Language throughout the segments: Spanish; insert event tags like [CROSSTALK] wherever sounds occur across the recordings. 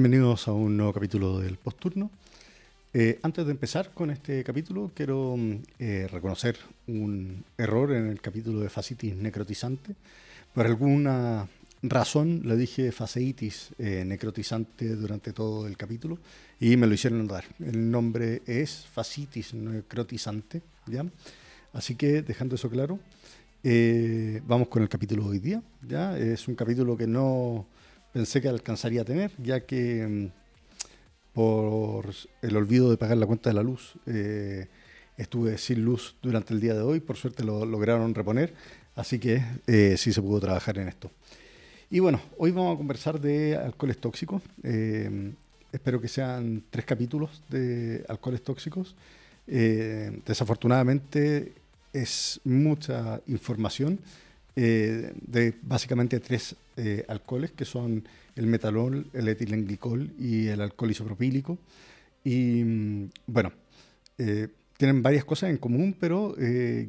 Bienvenidos a un nuevo capítulo del Posturno. Eh, antes de empezar con este capítulo, quiero mm, eh, reconocer un error en el capítulo de fascitis necrotizante. Por alguna razón le dije fascitis eh, necrotizante durante todo el capítulo y me lo hicieron notar. El nombre es fascitis necrotizante, ¿ya? Así que, dejando eso claro, vamos con el capítulo de hoy día. ¿ya? Es un capítulo que no pensé que alcanzaría a tener, ya que mm, por el olvido de pagar la cuenta de la luz eh, estuve sin luz durante el día de hoy, por suerte lo lograron reponer, así que eh, sí se pudo trabajar en esto. Y bueno, hoy vamos a conversar de alcoholes tóxicos. Eh, espero que sean tres capítulos de alcoholes tóxicos. desafortunadamente es mucha información eh, de básicamente tres eh, alcoholes, que son el metanol, el etilenglicol y el alcohol isopropílico. Y mm, bueno, eh, tienen varias cosas en común, pero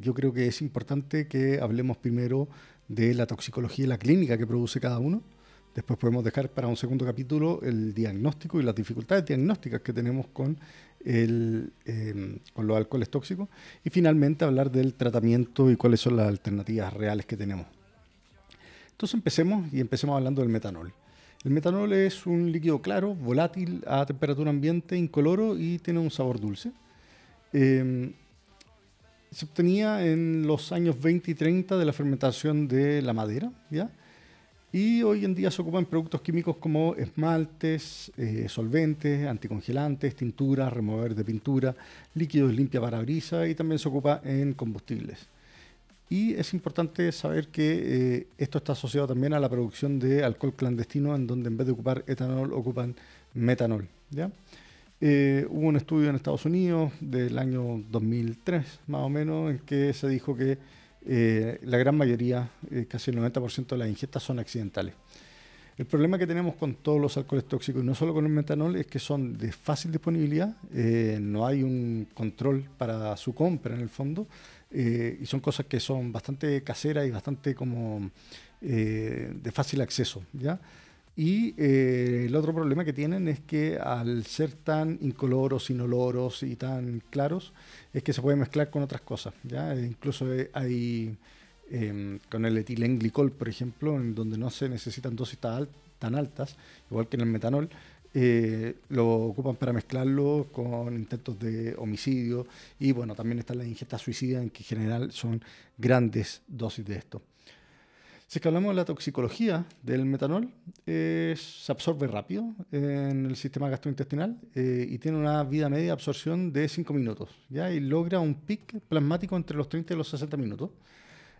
yo creo que es importante que hablemos primero de la toxicología y la clínica que produce cada uno. Después podemos dejar para un segundo capítulo el diagnóstico y las dificultades diagnósticas que tenemos con, el, em, con los alcoholes tóxicos. Y finalmente hablar del tratamiento y cuáles son las alternativas reales que tenemos. Entonces empecemos y empecemos hablando del metanol. El metanol es un líquido claro, volátil, a temperatura ambiente, incoloro y tiene un sabor dulce. Em, se obtenía en los años 20 y 30 de la fermentación de la madera, ¿ya? Y hoy en día se ocupan productos químicos como esmaltes, eh, solventes, anticongelantes, tinturas, remover de pintura, líquidos limpia brisa y también se ocupa en combustibles. Y es importante saber que eh, esto está asociado también a la producción de alcohol clandestino, en donde en vez de ocupar etanol ocupan metanol. ¿ya? Eh, hubo un estudio en Estados Unidos del año 2003, más o menos, en que se dijo que eh, la gran mayoría, eh, casi el 90% de las ingestas son accidentales. El problema que tenemos con todos los alcoholes tóxicos, y no solo con el metanol, es que son de fácil disponibilidad, eh, no hay un control para su compra en el fondo, y son cosas que son bastante caseras y bastante como de fácil acceso. ¿ya? Y eh, el otro problema que tienen es que al ser tan incoloros, inoloros y tan claros, es que se puede mezclar con otras cosas. ¿ya? E incluso hay em, con el etilenglicol, por ejemplo, en donde no se necesitan dosis tan, altas, igual que en el metanol, eh, lo ocupan para mezclarlo con intentos de homicidio y bueno, también están las ingestas suicidas en que en general son grandes dosis de esto. Si es que hablamos de la toxicología del metanol, se absorbe rápido en el sistema gastrointestinal eh, y tiene una vida media de absorción de 5 minutos, ¿ya? y logra un pic plasmático entre los 30 y los 60 minutos.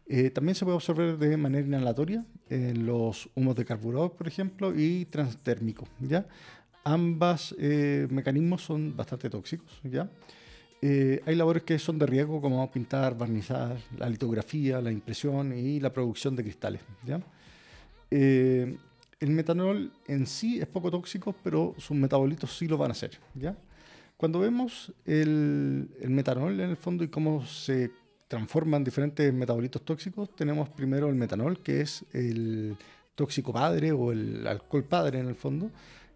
Eh, también se puede absorber de manera inhalatoria en los humos de carburador, por ejemplo, y transtérmico. ¿ya? Ambos eh, mecanismos son bastante tóxicos. ¿ya? Eh, hay labores que son de riesgo, como pintar, barnizar, la litografía, la impresión y la producción de cristales. Eh, el metanol en sí es poco tóxico, pero sus metabolitos sí lo van a hacer. ¿ya? Cuando vemos el, metanol en el fondo y cómo se transforman diferentes metabolitos tóxicos, tenemos primero el metanol, que es el tóxico padre o el alcohol padre en el fondo,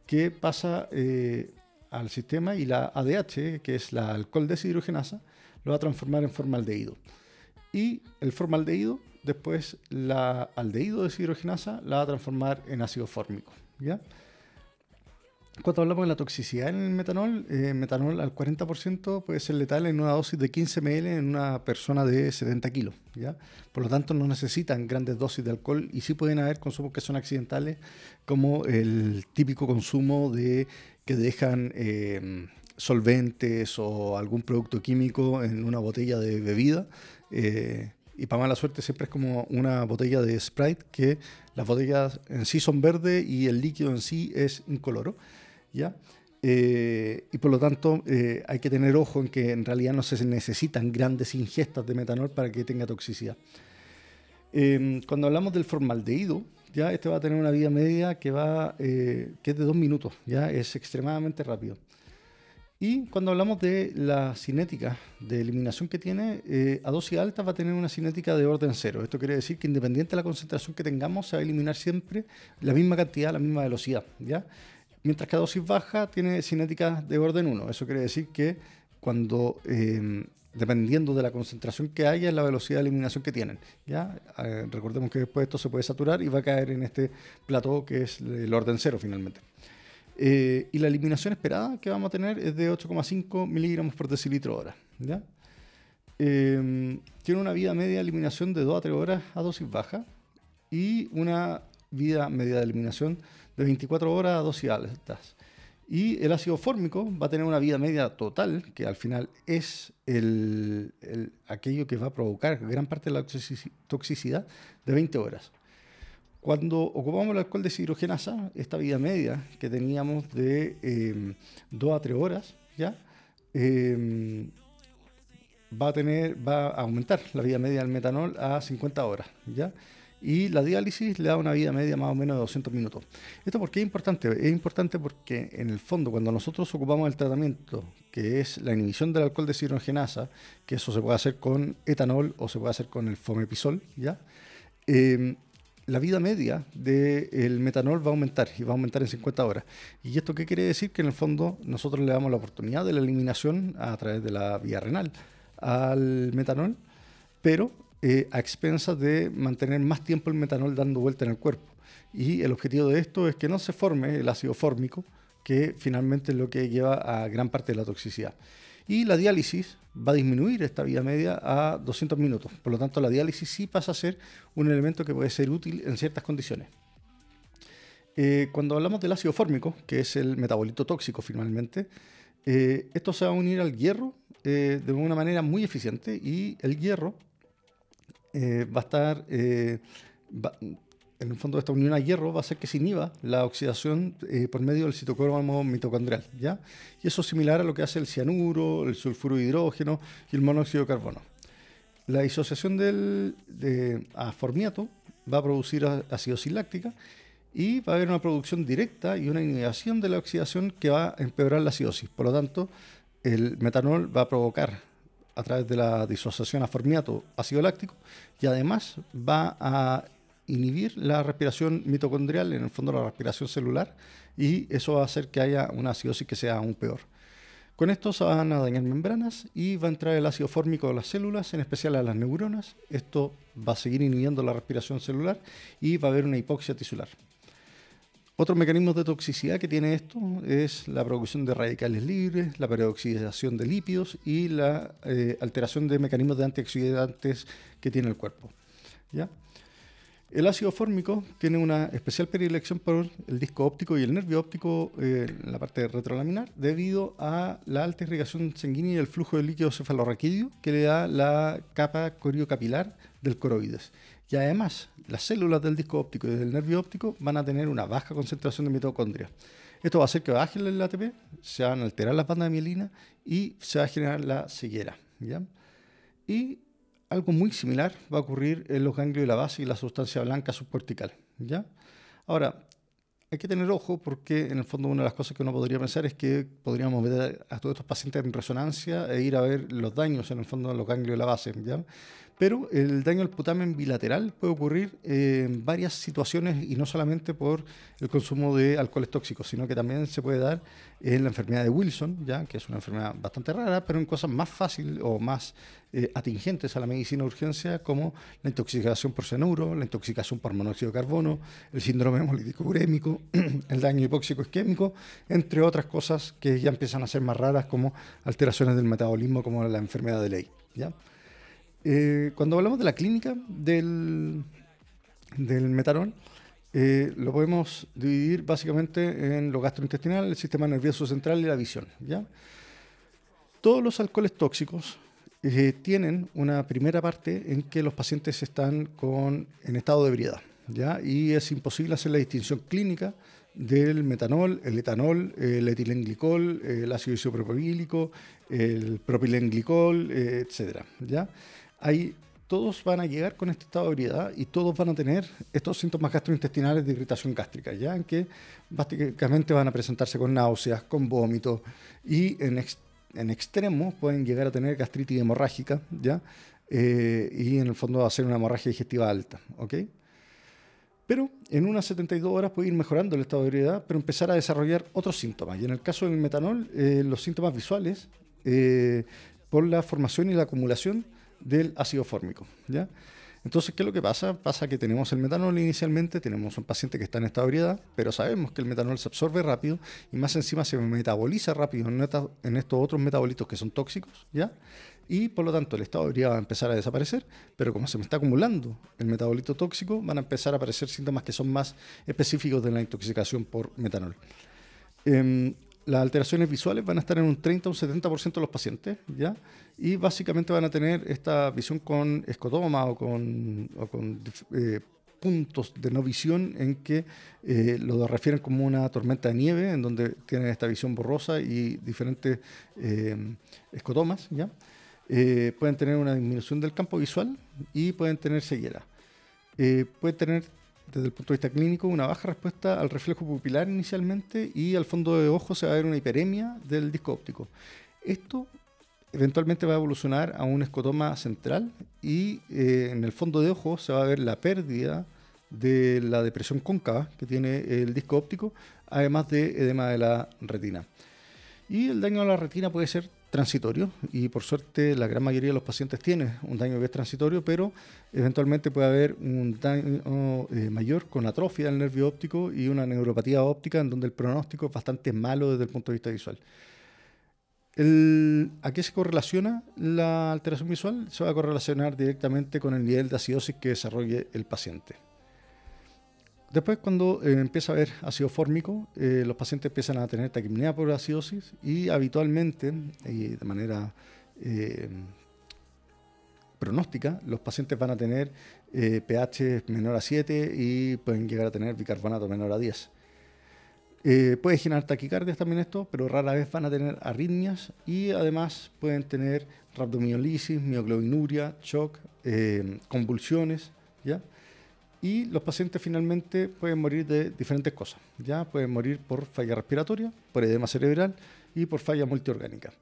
que pasa eh, al sistema y la ADH, que es la alcohol deshidrogenasa, lo va a transformar en formaldehído. Y el formaldehído, después la aldehído deshidrogenasa, la va a transformar en ácido fórmico. ¿ya? Cuando hablamos de la toxicidad en el metanol, eh, metanol al 40% puede ser letal en una dosis de 15 ml en una persona de 70 kilos. ¿ya? Por lo tanto, no necesitan grandes dosis de alcohol y sí pueden haber consumos que son accidentales, como el típico consumo de que dejan em, solventes o algún producto químico en una botella de bebida. Eh, y para mala suerte siempre es como una botella de Sprite que las botellas en sí son verdes y el líquido en sí es incoloro. Eh, y por lo tanto eh, hay que tener ojo en que en realidad no se necesitan grandes ingestas de metanol para que tenga toxicidad. Em, cuando hablamos del formaldehído, ya este va a tener una vida media que, va, eh, que es de dos minutos, ya es extremadamente rápido. Y cuando hablamos de la cinética de eliminación que tiene, a dosis altas va a tener una cinética de orden cero. Esto quiere decir que independiente de la concentración que tengamos, se va a eliminar siempre la misma cantidad, la misma velocidad. ¿ya? Mientras que a dosis baja tiene cinética de orden 1. Eso quiere decir que cuando, em, dependiendo de la concentración que haya, es la velocidad de eliminación que tienen. ¿ya? Eh, recordemos que después esto se puede saturar y va a caer en este plató que es el orden 0 finalmente. Eh, y la eliminación esperada que vamos a tener es de 8,5 miligramos por decilitro hora. ¿ya? Em, tiene una vida media de eliminación de 2 a 3 horas a dosis baja y una vida media de eliminación de 24 horas a dosis altas. Y el ácido fórmico va a tener una vida media total, que al final es el, aquello que va a provocar gran parte de la toxicidad, de 20 horas. Cuando ocupamos el alcohol de deshidrogenasa, esta vida media que teníamos de 2 em, a 3 horas, ¿ya? Em, va a tener, va a aumentar la vida media del metanol a 50 horas, ¿ya? Y la diálisis le da una vida media más o menos de 200 minutos. ¿Esto por qué es importante? Es importante porque en el fondo cuando nosotros ocupamos el tratamiento, que es la inhibición del alcohol de deshidrogenasa, que eso se puede hacer con etanol o se puede hacer con el fomepisol, ¿ya? Em, la vida media del metanol va a aumentar y va a aumentar en 50 horas. ¿Y esto qué quiere decir? Que en el fondo nosotros le damos la oportunidad de la eliminación a través de la vía renal al metanol, pero eh, a expensas de mantener más tiempo el metanol dando vuelta en el cuerpo. Y el objetivo de esto es que no se forme el ácido fórmico, que finalmente es lo que lleva a gran parte de la toxicidad. Y la diálisis va a disminuir esta vida media a 200 minutos. Por lo tanto, la diálisis sí pasa a ser un elemento que puede ser útil en ciertas condiciones. Eh, cuando hablamos del ácido fórmico, que es el metabolito tóxico finalmente, eh, esto se va a unir al hierro de una manera muy eficiente y el hierro eh, va a estar, eh, en el fondo, esta unión a hierro va a hacer que se inhiba la oxidación eh, por medio del citocromo mitocondrial. ¿ya? Y eso es similar a lo que hace el cianuro, el sulfuro de hidrógeno y el monóxido de carbono. La disociación del, de, a formiato va a producir acidosis láctica y va a haber una producción directa y una inhibición de la oxidación que va a empeorar la acidosis. Por lo tanto, el metanol va a provocar a través de la disociación a formiato ácido láctico y además va a inhibir la respiración mitocondrial, en el fondo la respiración celular, y eso va a hacer que haya una acidosis que sea aún peor. Con esto se van a dañar membranas y va a entrar el ácido fórmico a las células, en especial a las neuronas. Esto va a seguir inhibiendo la respiración celular y va a haber una hipoxia tisular. Otros mecanismos de toxicidad que tiene esto es la producción de radicales libres, la peroxidación de lípidos y la eh, alteración de mecanismos de antioxidantes que tiene el cuerpo. ¿ya? El ácido fórmico tiene una especial predilección por el disco óptico y el nervio óptico eh, la parte retrolaminar debido a la alta irrigación sanguínea y el flujo de líquido cefalorraquídeo que le da la capa coriocapilar del coroides. Y además, las células del disco óptico y del nervio óptico van a tener una baja concentración de mitocondria. Esto va a hacer que baje el ATP, se van a alterar las bandas de mielina y se va a generar la ceguera. Y algo muy similar va a ocurrir en los ganglios de la base y la sustancia blanca subcortical. ¿ya? Ahora, hay que tener ojo porque en el fondo una de las cosas que uno podría pensar es que podríamos ver a todos estos pacientes en resonancia e ir a ver los daños en el fondo de los ganglios de la base. ¿ya? Pero el daño al putamen bilateral puede ocurrir en varias situaciones y no solamente por el consumo de alcoholes tóxicos, sino que también se puede dar en la enfermedad de Wilson, ya que es una enfermedad bastante rara, pero en cosas más fáciles o más eh, atingentes a la medicina de urgencia, como la intoxicación por cianuro, la intoxicación por monóxido de carbono, el síndrome hemolítico urémico, [CLEARS THROAT] el daño hipóxico isquémico, entre otras cosas que ya empiezan a ser más raras, como alteraciones del metabolismo, como la enfermedad de ley. Eh, cuando hablamos de la clínica del, del metanol, eh, lo podemos dividir básicamente en lo gastrointestinal, el sistema nervioso central y la visión. ¿ya? Todos los alcoholes tóxicos eh, tienen una primera parte en que los pacientes están con, en estado de ebriedad. ¿ya? Y es imposible hacer la distinción clínica del metanol, el etanol, el etilenglicol, el ácido isopropilílico, el propilenglicol, etc. ¿ya? Ahí todos van a llegar con este estado de ebriedad y todos van a tener estos síntomas gastrointestinales de irritación gástrica, ya en que básicamente van a presentarse con náuseas, con vómitos y en, en extremos pueden llegar a tener gastritis hemorrágica, ya, eh, y en el fondo va a ser una hemorragia digestiva alta, ¿ok? Pero en unas 72 horas puede ir mejorando el estado de ebriedad, pero empezar a desarrollar otros síntomas. Y en el caso del metanol, eh, los síntomas visuales, eh, por la formación y la acumulación del ácido fórmico. ¿ya? Entonces, ¿qué es lo que pasa? Pasa que tenemos el metanol inicialmente, tenemos un paciente que está en estado de ebriedad, pero sabemos que el metanol se absorbe rápido y más encima se metaboliza rápido en, estos otros metabolitos que son tóxicos, ¿ya? Y por lo tanto el estado de ebriedad va a empezar a desaparecer, pero como se me está acumulando el metabolito tóxico, van a empezar a aparecer síntomas que son más específicos de la intoxicación por metanol. Em, las alteraciones visuales van a estar en un 30 o un 70% de los pacientes, ¿ya? Y básicamente van a tener esta visión con escotoma o con, eh, puntos de no visión en que eh, lo refieren como una tormenta de nieve, en donde tienen esta visión borrosa y diferentes eh, escotomas, ¿ya? pueden tener una disminución del campo visual y pueden tener ceguera. pueden tener desde el punto de vista clínico, una baja respuesta al reflejo pupilar inicialmente y al fondo de ojo se va a ver una hiperemia del disco óptico. Esto eventualmente va a evolucionar a un escotoma central y eh, en el fondo de ojo se va a ver la pérdida de la depresión cóncava que tiene el disco óptico, además de edema de la retina. Y el daño a la retina puede ser transitorio y por suerte la gran mayoría de los pacientes tiene un daño que es transitorio, pero eventualmente puede haber un daño eh, mayor con atrofia del nervio óptico y una neuropatía óptica en donde el pronóstico es bastante malo desde el punto de vista visual. ¿A qué se correlaciona la alteración visual? Se va a correlacionar directamente con el nivel de acidosis que desarrolle el paciente. Después, cuando eh, empieza a haber ácido fórmico, eh, los pacientes empiezan a tener taquipnea por acidosis y habitualmente, y de manera eh, pronóstica, los pacientes van a tener pH menor a 7 y pueden llegar a tener bicarbonato menor a 10. puede generar taquicardias también esto, pero rara vez van a tener arritmias y además pueden tener rhabdomiolisis, mioglobinuria, shock, convulsiones, ¿ya? Y los pacientes finalmente pueden morir de diferentes cosas. Ya pueden morir por falla respiratoria, por edema cerebral y por falla multiorgánica.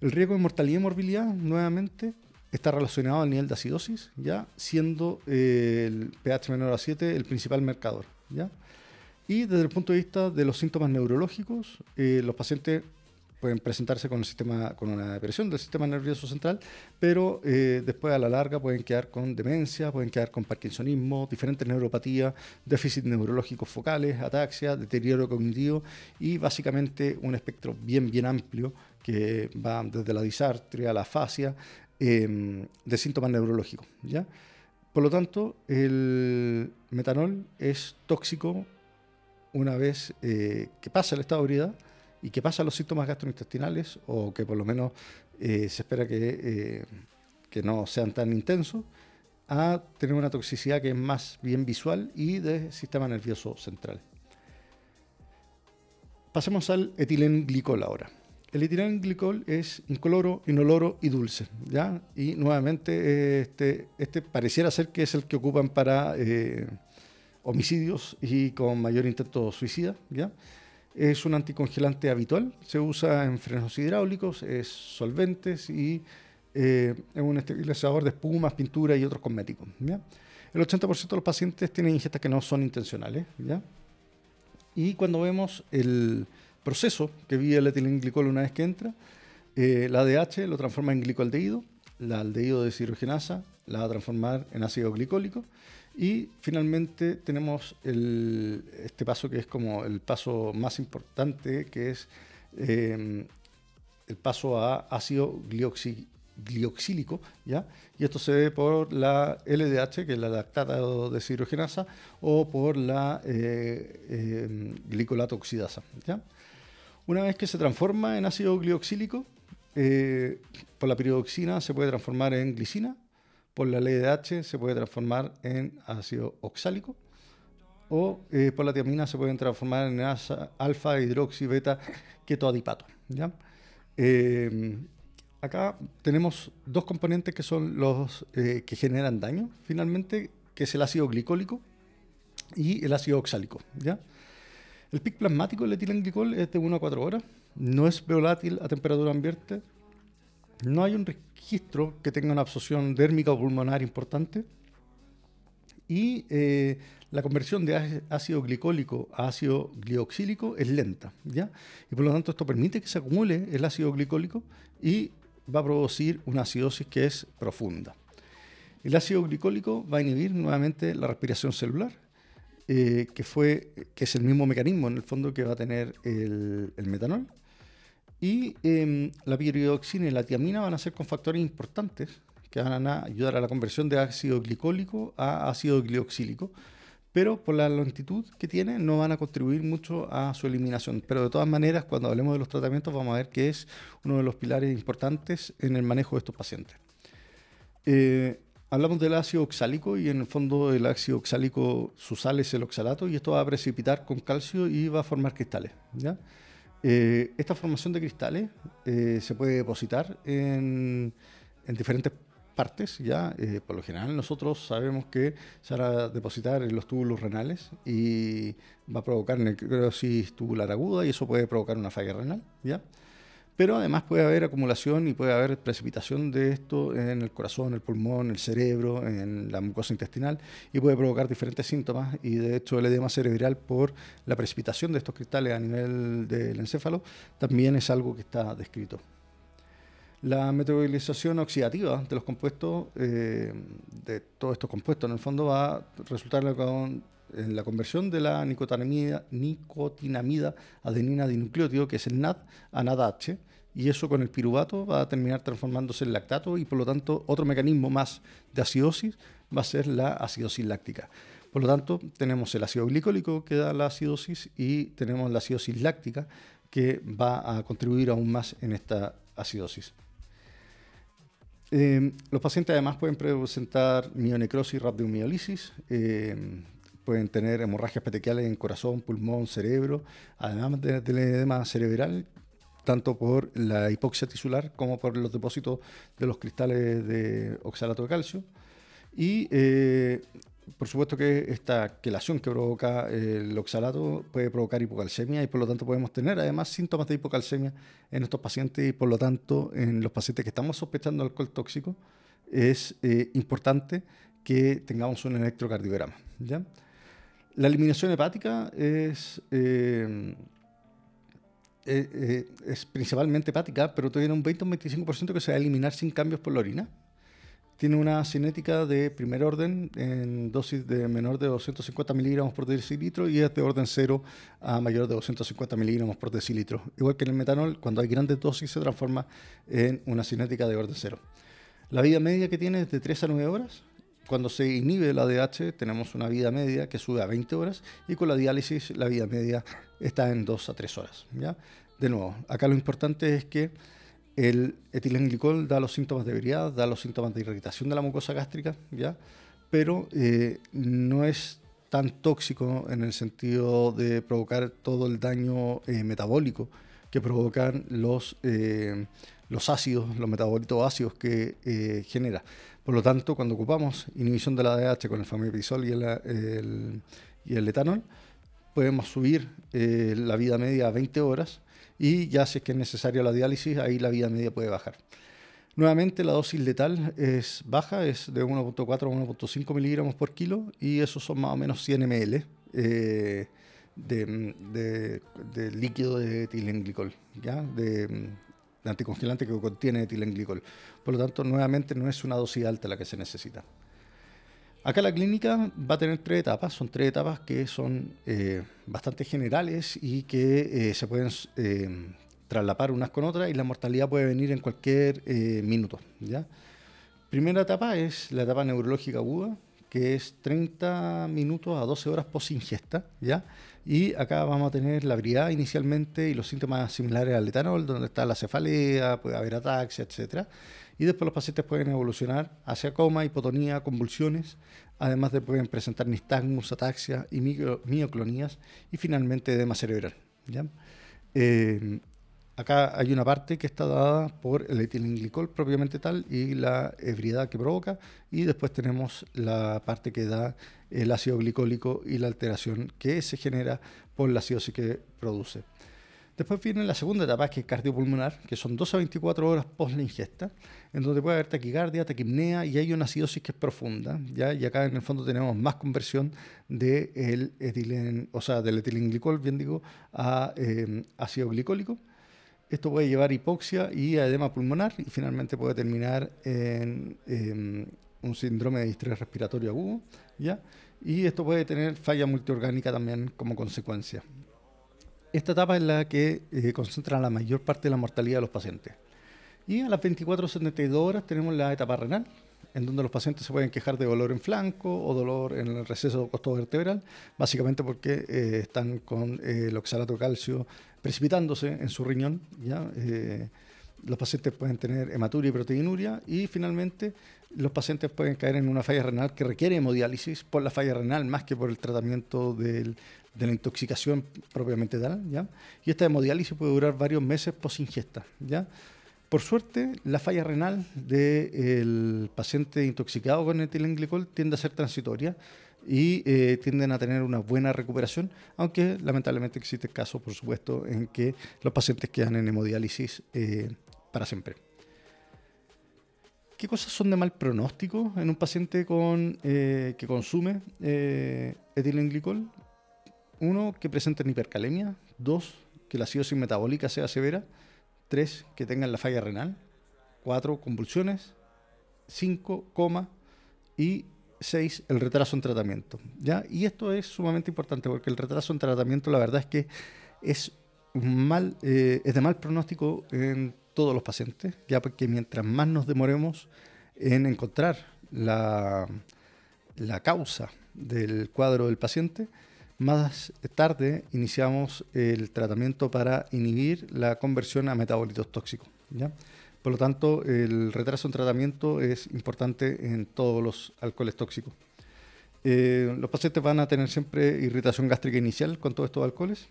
El riesgo de mortalidad y morbilidad, nuevamente, está relacionado al nivel de acidosis, ya siendo eh, el pH menor a 7 el principal marcador. Y desde el punto de vista de los síntomas neurológicos, eh, los pacientes pueden presentarse con, el sistema, con una depresión del sistema nervioso central, pero eh, después a la larga pueden quedar con demencia, pueden quedar con parkinsonismo, diferentes neuropatías, déficit neurológicos focales, ataxia, deterioro cognitivo y básicamente un espectro bien, bien amplio que va desde la disartria a la fascia em, de síntomas neurológicos. ¿ya? Por lo tanto, el metanol es tóxico una vez eh, que pasa el estado de ebriedad y que pasa los síntomas gastrointestinales o que por lo menos eh, se espera que, eh, que no sean tan intensos, a tener una toxicidad que es más bien visual y de sistema nervioso central. Pasemos al etilenglicol ahora. El etilenglicol es incoloro, inoloro y dulce, ¿ya? Y nuevamente este, este pareciera ser que es el que ocupan para eh, homicidios y con mayor intento suicida, ¿ya? Es un anticongelante habitual, se usa en frenos hidráulicos, es solventes y eh, es un esterilizador de espumas, pintura y otros cosméticos. El 80% de los pacientes tienen ingestas que no son intencionales. Y cuando vemos el proceso que vive el etilenglicol una vez que entra, eh, la ADH lo transforma en glicaldehído, la aldehído de deshidrogenasa la va a transformar en ácido glicólico y finalmente tenemos este paso que es como el paso más importante, que es em, el paso a ácido glioxílico, ¿ya? Y esto se ve por la LDH, que es la lactata deshidrogenasa, o por la eh, em, glicolato oxidasa, ¿ya? Una vez que se transforma en ácido glioxílico, eh, por la piridoxina se puede transformar en glicina, por la LDH se puede transformar en ácido oxálico o eh, por la tiamina se pueden transformar en alfa, hidroxi, beta, ketoadipato. ¿ya? Eh, acá tenemos dos componentes que son los eh, que generan daño finalmente, que es el ácido glicólico y el ácido oxálico. ¿ya? El pic plasmático del etilenglicol es de 1 a 4 horas, no es volátil a temperatura ambiente, no hay un registro que tenga una absorción dérmica o pulmonar importante Y eh, la conversión de ácido glicólico a ácido glioxílico es lenta, ¿ya? Y por lo tanto esto permite que se acumule el ácido glicólico y va a producir una acidosis que es profunda. El ácido glicólico va a inhibir nuevamente la respiración celular, eh, que, fue, que es el mismo mecanismo en el fondo que va a tener el, metanol. Y em, la piridoxina y la tiamina van a ser cofactores importantes que van a ayudar a la conversión de ácido glicólico a ácido glioxílico, pero por la longitud que tiene no van a contribuir mucho a su eliminación. Pero de todas maneras, cuando hablemos de los tratamientos, vamos a ver que es uno de los pilares importantes en el manejo de estos pacientes. Eh, hablamos del ácido oxálico y en el fondo el ácido oxálico, su sal es el oxalato y esto va a precipitar con calcio y va a formar cristales. Eh, esta formación de cristales eh, se puede depositar en, en diferentes partes, ya eh, por lo general nosotros sabemos que se a depositar en los túbulos renales y va a provocar necrosis tubular aguda y eso puede provocar una falla renal, ¿ya? Pero además puede haber acumulación y puede haber precipitación de esto en el corazón, el pulmón, el cerebro, en la mucosa intestinal y puede provocar diferentes síntomas y de hecho el edema cerebral por la precipitación de estos cristales a nivel del encéfalo también es algo que está descrito. La metabolización oxidativa de los compuestos, eh, de todos estos compuestos, en el fondo va a resultar en la conversión de la nicotinamida, nicotinamida adenina dinucleótido, que es el NAD, a NADH, y eso con el piruvato va a terminar transformándose en lactato y por lo tanto otro mecanismo más de acidosis va a ser la acidosis láctica. Por lo tanto, tenemos el ácido glicólico que da la acidosis y tenemos la acidosis láctica que va a contribuir aún más en esta acidosis. Em, los pacientes además pueden presentar mionecrosis, rabdomiolisis, eh, pueden tener hemorragias petequiales en corazón, pulmón, cerebro, además del edema cerebral, tanto por la hipoxia tisular como por los depósitos de los cristales de oxalato de calcio. Y eh, por supuesto que esta quelación que provoca el oxalato puede provocar hipocalcemia y por lo tanto podemos tener además síntomas de hipocalcemia en estos pacientes y por lo tanto en los pacientes que estamos sospechando alcohol tóxico es eh, importante que tengamos un electrocardiograma. ¿ya? La eliminación hepática es, eh, eh, es principalmente hepática, pero tiene un 20 o un 25% que se va a eliminar sin cambios por la orina tiene una cinética de primer orden en dosis de menor de 250 miligramos por decilitro y es de orden cero a mayor de 250 miligramos por decilitro. Igual que en el metanol, cuando hay grandes dosis se transforma en una cinética de orden cero. La vida media que tiene es de 3 a 9 horas. Cuando se inhibe la DH tenemos una vida media que sube a 20 horas y con la diálisis la vida media está en 2 a 3 horas. ¿ya? De nuevo, acá lo importante es que el etilenglicol da los síntomas de ebriedad, da los síntomas de irritación de la mucosa gástrica, ¿ya? pero eh, no es tan tóxico en el sentido de provocar todo el daño eh, metabólico que provocan los, eh, los ácidos, los metabolitos ácidos que genera. Por lo tanto, cuando ocupamos inhibición de la DH con el famiprisol y el, y el etanol, podemos subir la vida media a 20 horas y ya si es que es necesaria la diálisis, ahí la vida media puede bajar. Nuevamente la dosis letal es baja, es de 1.4 a 1.5 miligramos por kilo y esos son más o menos 100 ml eh, de, líquido de etilenglicol, ¿ya? De, anticongelante que contiene etilenglicol. Por lo tanto, nuevamente no es una dosis alta la que se necesita. Acá la clínica va a tener tres etapas, son tres etapas que son eh, bastante generales y que eh, se pueden eh, traslapar unas con otras y la mortalidad puede venir en cualquier minuto. ¿ya? Primera etapa es la etapa neurológica aguda, que es 30 minutos a 12 horas post ingesta, ¿ya? Y acá vamos a tener la briada inicialmente y los síntomas similares al etanol, donde está la cefalea, puede haber ataxia, etcétera y después los pacientes pueden evolucionar hacia coma, hipotonía, convulsiones, además de pueden presentar nistagmus, ataxia y mioclonías y finalmente edema cerebral. ¿ya? Eh, acá hay una parte que está dada por el etilenglicol propiamente tal y la ebriedad que provoca y después tenemos la parte que da el ácido glicólico y la alteración que se genera por la acidosis que produce. Después viene la segunda etapa, que es cardiopulmonar, que son 12 a 24 horas post la ingesta, en donde puede haber taquicardia, taquipnea y hay una acidosis que es profunda. ¿ya? Y acá en el fondo tenemos más conversión de el o sea, del etilenglicol, bien digo, a eh, ácido glicólico. Esto puede llevar hipoxia y edema pulmonar y finalmente puede terminar en em, un síndrome de distrés respiratorio agudo. ¿ya? Y esto puede tener falla multiorgánica también como consecuencia. Esta etapa es la que eh, concentra la mayor parte de la mortalidad de los pacientes. Y a las 24 72 horas tenemos la etapa renal, en donde los pacientes se pueden quejar de dolor en flanco o dolor en el receso costo vertebral, básicamente porque eh, están con eh, el oxalato calcio precipitándose en su riñón. ¿ya? los pacientes pueden tener hematuria y proteinuria y finalmente los pacientes pueden caer en una falla renal que requiere hemodiálisis por la falla renal más que por el tratamiento de la intoxicación propiamente tal, ¿ya? Y esta hemodiálisis puede durar varios meses post ingesta, ¿ya? Por suerte, la falla renal del paciente intoxicado con etilenglicol tiende a ser transitoria y eh, tienden a tener una buena recuperación, aunque lamentablemente existe casos, por supuesto, en que los pacientes quedan en hemodiálisis eh, para siempre. ¿Qué cosas son de mal pronóstico en un paciente con, eh, que consume etilenglicol? Uno, que presenten hipercalemia. Dos, que la acidosis metabólica sea severa. Tres, que tengan la falla renal. Cuatro, convulsiones. Cinco, coma. Y seis, el retraso en tratamiento. ¿ya? Y esto es sumamente importante porque el retraso en tratamiento, la verdad es que es, mal, eh, es de mal pronóstico en todos los pacientes, ya porque mientras más nos demoremos en encontrar la, la causa del cuadro del paciente, más tarde iniciamos el tratamiento para inhibir la conversión a metabolitos tóxicos. ¿ya? Por lo tanto, el retraso en tratamiento es importante en todos los alcoholes tóxicos. Eh, los pacientes van a tener siempre irritación gástrica inicial con todos estos alcoholes.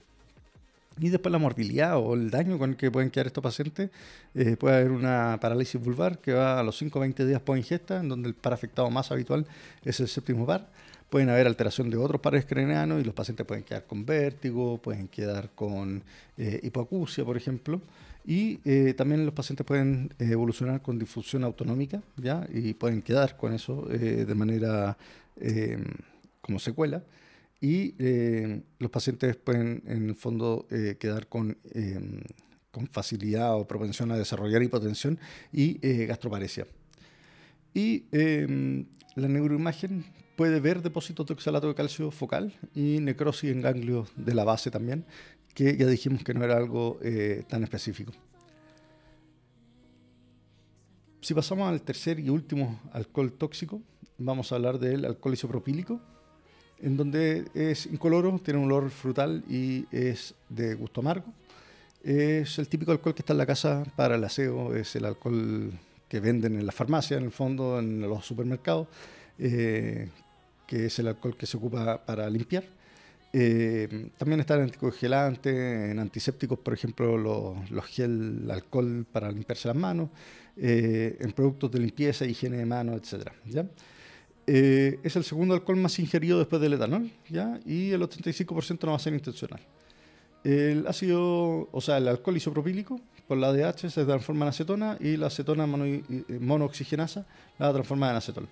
Y después la morbilidad o el daño con el que pueden quedar estos pacientes. Eh, puede haber una parálisis vulvar que va a los 5 o 20 días por ingesta, en donde el par afectado más habitual es el séptimo par pueden haber alteración de otros pares craneanos y los pacientes pueden quedar con vértigo, pueden quedar con eh, por ejemplo. Y eh, también los pacientes pueden eh, evolucionar con difusión autonómica, ¿ya? Y pueden quedar con eso de manera em, como secuela. Y los pacientes pueden, en el fondo, quedar con, em, con facilidad o propensión a desarrollar hipotensión y gastroparesia. Y em, la neuroimagen puede ver depósitos de oxalato de calcio focal y necrosis en ganglios de la base también, que ya dijimos que no era algo eh, tan específico. Si pasamos al tercer y último alcohol tóxico, vamos a hablar del alcohol isopropílico, en donde es incoloro, tiene un olor frutal y es de gusto amargo. Es el típico alcohol que está en la casa para el aseo, es el alcohol que venden en la farmacia, en el fondo, en los supermercados, eh, que es el alcohol que se ocupa para limpiar. Eh, también está en anticongelante, en antisépticos, por ejemplo, los, los gel alcohol para limpiarse las manos, eh, en productos de limpieza, higiene de manos, etc. ¿ya? Eh, es el segundo alcohol más ingerido después del etanol, ¿ya? y el 85% no va a ser intencional. El ácido, o sea, el alcohol isopropílico, por la ADH, se transforma en acetona y la acetona mono, monooxigenasa la transforma en acetol.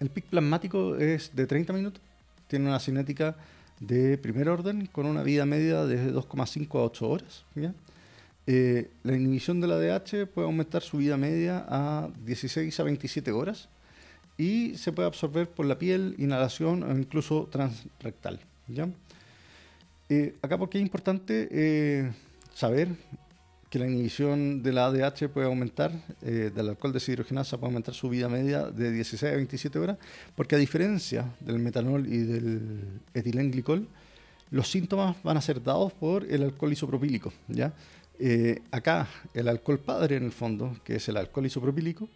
El pic plasmático es de 30 minutos, tiene una cinética de primer orden con una vida media de 2,5 a 8 horas. Eh, la inhibición de la DH puede aumentar su vida media a 16 a 27 horas y se puede absorber por la piel, inhalación o incluso transrectal. ¿ya? Eh, acá porque es importante eh, saber que la inhibición de la ADH puede aumentar, eh, del alcohol deshidrogenasa puede aumentar su vida media de 16 a 27 horas, porque a diferencia del metanol y del etilenglicol, los síntomas van a ser dados por el alcohol isopropílico. ¿ya? Eh, acá, el alcohol padre, en el fondo, que es el alcohol isopropílico,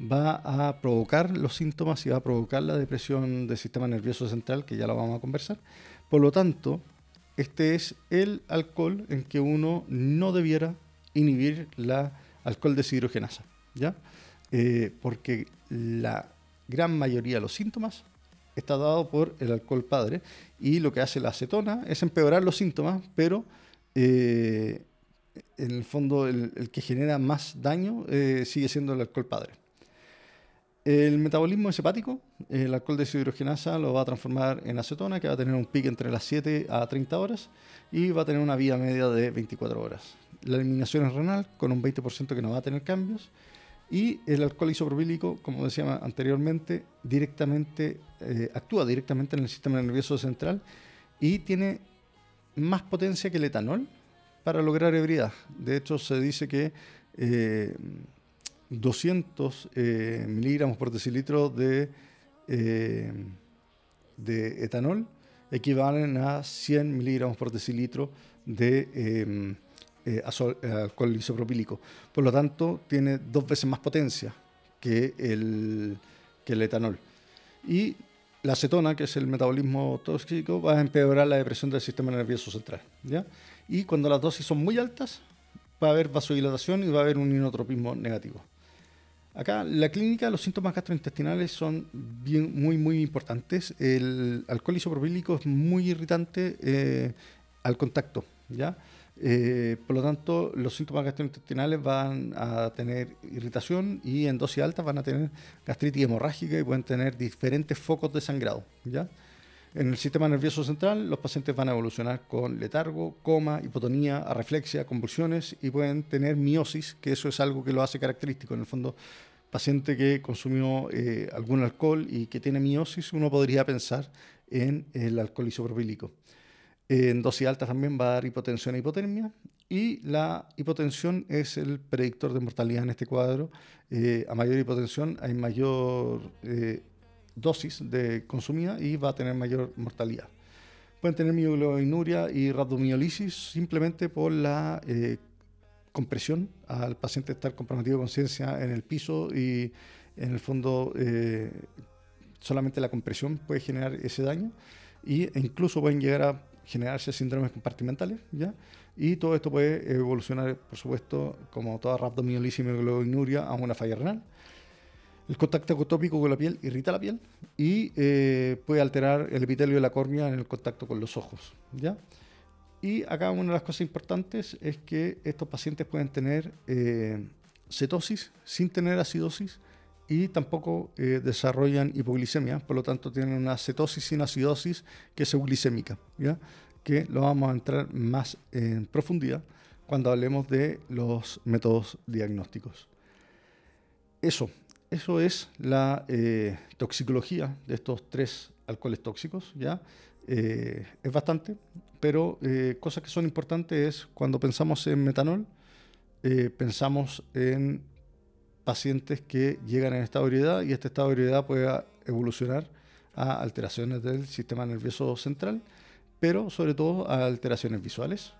va a provocar los síntomas y va a provocar la depresión del sistema nervioso central, que ya lo vamos a conversar. Por lo tanto, este es el alcohol en que uno no debiera inhibir la alcohol deshidrogenasa, ¿ya? Eh, porque la gran mayoría de los síntomas está dado por el alcohol padre y lo que hace la acetona es empeorar los síntomas, pero eh, en el fondo el, que genera más daño eh, sigue siendo el alcohol padre. El metabolismo es hepático, el alcohol deshidrogenasa lo va a transformar en acetona, que va a tener un pico entre las 7 a 30 horas y va a tener una vida media de 24 horas. La eliminación es renal, con un 20% que no va a tener cambios. Y el alcohol isopropílico, como decía anteriormente, directamente eh, actúa directamente en el sistema nervioso central y tiene más potencia que el etanol para lograr ebriedad. De hecho, se dice que 200 eh, eh, miligramos por decilitro de, de etanol equivalen a 100 miligramos por decilitro de eh, alcohol isopropílico. Por lo tanto, tiene dos veces más potencia que el, que el etanol. Y la acetona, que es el metabolismo tóxico, va a empeorar la depresión del sistema nervioso central. ¿ya? Y cuando las dosis son muy altas, va a haber vasodilatación y va a haber un inotropismo negativo. Acá, la clínica, los síntomas gastrointestinales son bien, muy, muy importantes. El alcohol isopropílico es muy irritante eh, al contacto, ¿ya? Eh, por lo tanto, los síntomas gastrointestinales van a tener irritación y en dosis altas van a tener gastritis hemorrágica y pueden tener diferentes focos de sangrado. ¿ya? En el sistema nervioso central, los pacientes van a evolucionar con letargo, coma, hipotonía, arreflexia, convulsiones y pueden tener miosis, que eso es algo que lo hace característico. En el fondo, paciente que consumió eh, algún alcohol y que tiene miosis, uno podría pensar en el alcohol isopropílico. En dosis altas también va a dar hipotensión e hipotermia. Y la hipotensión es el predictor de mortalidad en este cuadro. Eh, a mayor hipotensión hay mayor eh, dosis de consumida y va a tener mayor mortalidad. Pueden tener mioglobinuria y rhabdomiolisis simplemente por la eh, compresión al paciente estar comprometido de conciencia en el piso y en el fondo solamente la compresión puede generar ese daño e incluso pueden llegar a generarse síndromes compartimentales, ¿ya? Y todo esto puede evolucionar, por supuesto, como toda rhabdomiolisis y megalobinuria, a una falla renal. El contacto ecotópico con la piel irrita la piel y eh, puede alterar el epitelio de la córnea en el contacto con los ojos, ¿ya? Y acá una de las cosas importantes es que estos pacientes pueden tener eh, cetosis sin tener acidosis y tampoco eh, desarrollan hipoglicemia, por lo tanto tienen una cetosis sin acidosis que es euglicémica, ¿ya? que lo vamos a entrar más en profundidad cuando hablemos de los métodos diagnósticos. Eso, eso es la eh, toxicología de estos tres alcoholes tóxicos, ¿ya? Eh, es bastante, pero cosas que son importantes es cuando pensamos en metanol, pensamos en pacientes que llegan en estado de ebriedad y este estado de ebriedad puede evolucionar a alteraciones del sistema nervioso central, pero sobre todo a alteraciones visuales.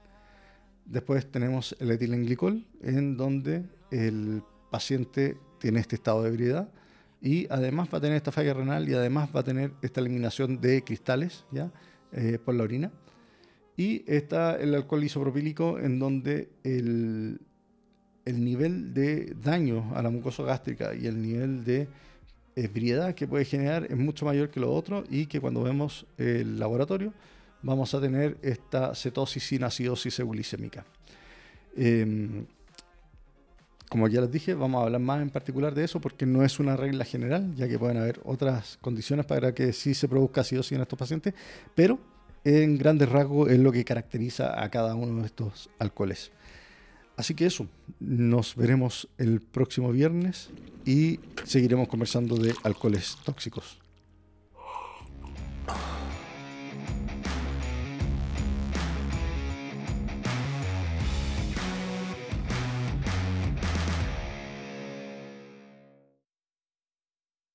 Después tenemos el etilenglicol, en donde el paciente tiene este estado de ebriedad y además va a tener esta falla renal y además va a tener esta eliminación de cristales ¿ya? Eh, por la orina. Y está el alcohol isopropílico, en donde el, el nivel de daño a la mucosa gástrica y el nivel de ebriedad que puede generar es mucho mayor que lo otro y que cuando vemos el laboratorio vamos a tener esta cetosis sin acidosis euglicémica. Em, como ya les dije, vamos a hablar más en particular de eso porque no es una regla general, ya que pueden haber otras condiciones para que sí se produzca acidosis en estos pacientes, pero en grandes rasgos es lo que caracteriza a cada uno de estos alcoholes. Así que eso, nos veremos el próximo viernes y seguiremos conversando de alcoholes tóxicos.